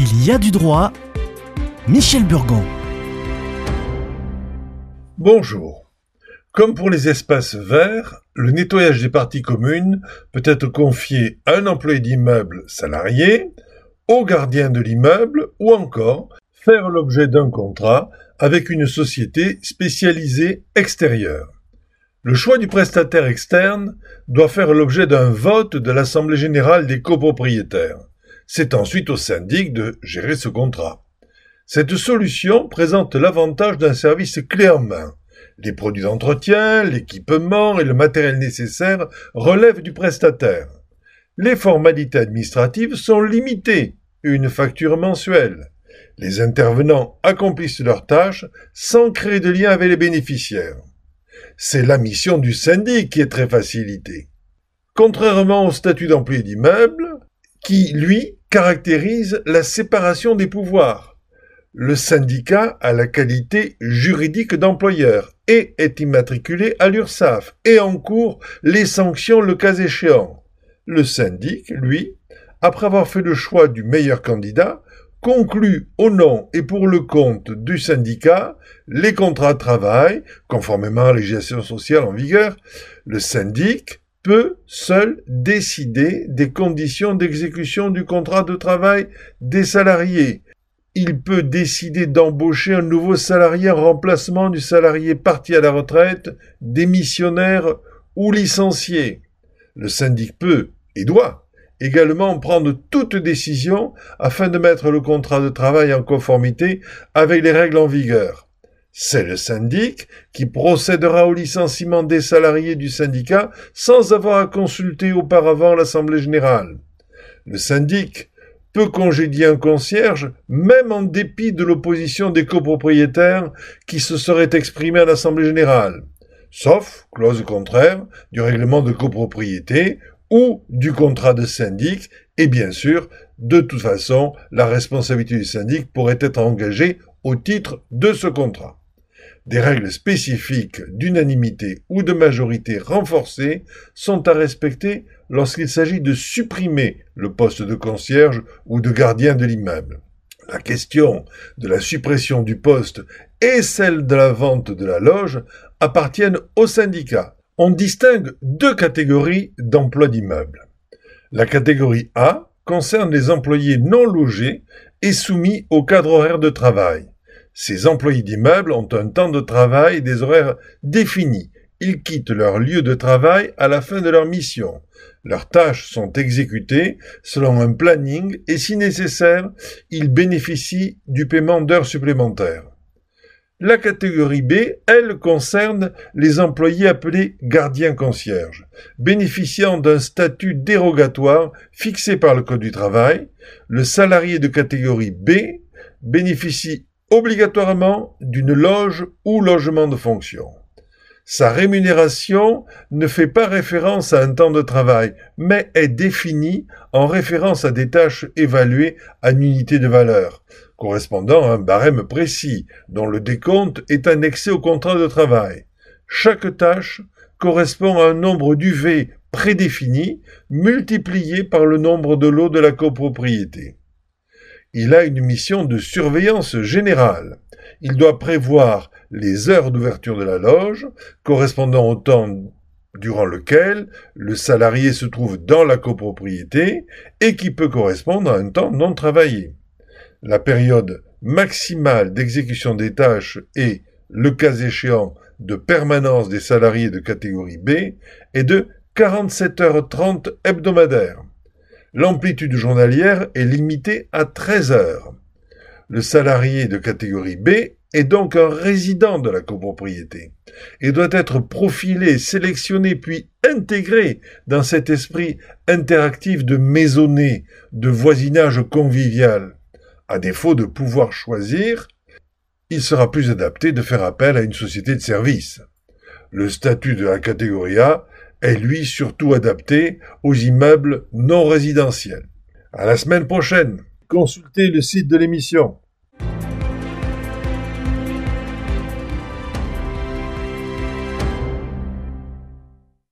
Il y a du droit. Michel Burgon. Bonjour. Comme pour les espaces verts, le nettoyage des parties communes peut être confié à un employé d'immeuble salarié, au gardien de l'immeuble ou encore faire l'objet d'un contrat avec une société spécialisée extérieure. Le choix du prestataire externe doit faire l'objet d'un vote de l'Assemblée générale des copropriétaires. C'est ensuite au syndic de gérer ce contrat. Cette solution présente l'avantage d'un service clé en main. Les produits d'entretien, l'équipement et le matériel nécessaire relèvent du prestataire. Les formalités administratives sont limitées, une facture mensuelle. Les intervenants accomplissent leurs tâches sans créer de lien avec les bénéficiaires. C'est la mission du syndic qui est très facilitée. Contrairement au statut d'employé d'immeuble, qui, lui, caractérise la séparation des pouvoirs. Le syndicat a la qualité juridique d'employeur et est immatriculé à l'URSSAF et encourt les sanctions le cas échéant. Le syndic, lui, après avoir fait le choix du meilleur candidat, conclut au nom et pour le compte du syndicat les contrats de travail, conformément à la législation sociale en vigueur. Le syndic peut seul décider des conditions d'exécution du contrat de travail des salariés. Il peut décider d'embaucher un nouveau salarié en remplacement du salarié parti à la retraite, démissionnaire ou licencié. Le syndic peut et doit également prendre toute décision afin de mettre le contrat de travail en conformité avec les règles en vigueur. C'est le syndic qui procédera au licenciement des salariés du syndicat sans avoir à consulter auparavant l'Assemblée générale. Le syndic peut congédier un concierge même en dépit de l'opposition des copropriétaires qui se seraient exprimés à l'Assemblée générale, sauf clause contraire du règlement de copropriété ou du contrat de syndic, et bien sûr, de toute façon, la responsabilité du syndic pourrait être engagée au titre de ce contrat. Des règles spécifiques d'unanimité ou de majorité renforcée sont à respecter lorsqu'il s'agit de supprimer le poste de concierge ou de gardien de l'immeuble. La question de la suppression du poste et celle de la vente de la loge appartiennent au syndicat. On distingue deux catégories d'emplois d'immeubles. La catégorie A concerne les employés non logés et soumis au cadre horaire de travail. Ces employés d'immeubles ont un temps de travail et des horaires définis. Ils quittent leur lieu de travail à la fin de leur mission. Leurs tâches sont exécutées selon un planning et si nécessaire, ils bénéficient du paiement d'heures supplémentaires. La catégorie B, elle, concerne les employés appelés gardiens concierges, bénéficiant d'un statut dérogatoire fixé par le Code du travail. Le salarié de catégorie B bénéficie obligatoirement d'une loge ou logement de fonction. Sa rémunération ne fait pas référence à un temps de travail, mais est définie en référence à des tâches évaluées une unité de valeur, correspondant à un barème précis, dont le décompte est annexé au contrat de travail. Chaque tâche correspond à un nombre d'UV prédéfini multiplié par le nombre de lots de la copropriété il a une mission de surveillance générale. Il doit prévoir les heures d'ouverture de la loge, correspondant au temps durant lequel le salarié se trouve dans la copropriété et qui peut correspondre à un temps non travaillé. La période maximale d'exécution des tâches et, le cas échéant, de permanence des salariés de catégorie B est de 47h30 hebdomadaires. L'amplitude journalière est limitée à 13 heures. Le salarié de catégorie B est donc un résident de la copropriété et doit être profilé, sélectionné puis intégré dans cet esprit interactif de maisonnée, de voisinage convivial. À défaut de pouvoir choisir, il sera plus adapté de faire appel à une société de service. Le statut de la catégorie A est lui surtout adapté aux immeubles non résidentiels. À la semaine prochaine. Consultez le site de l'émission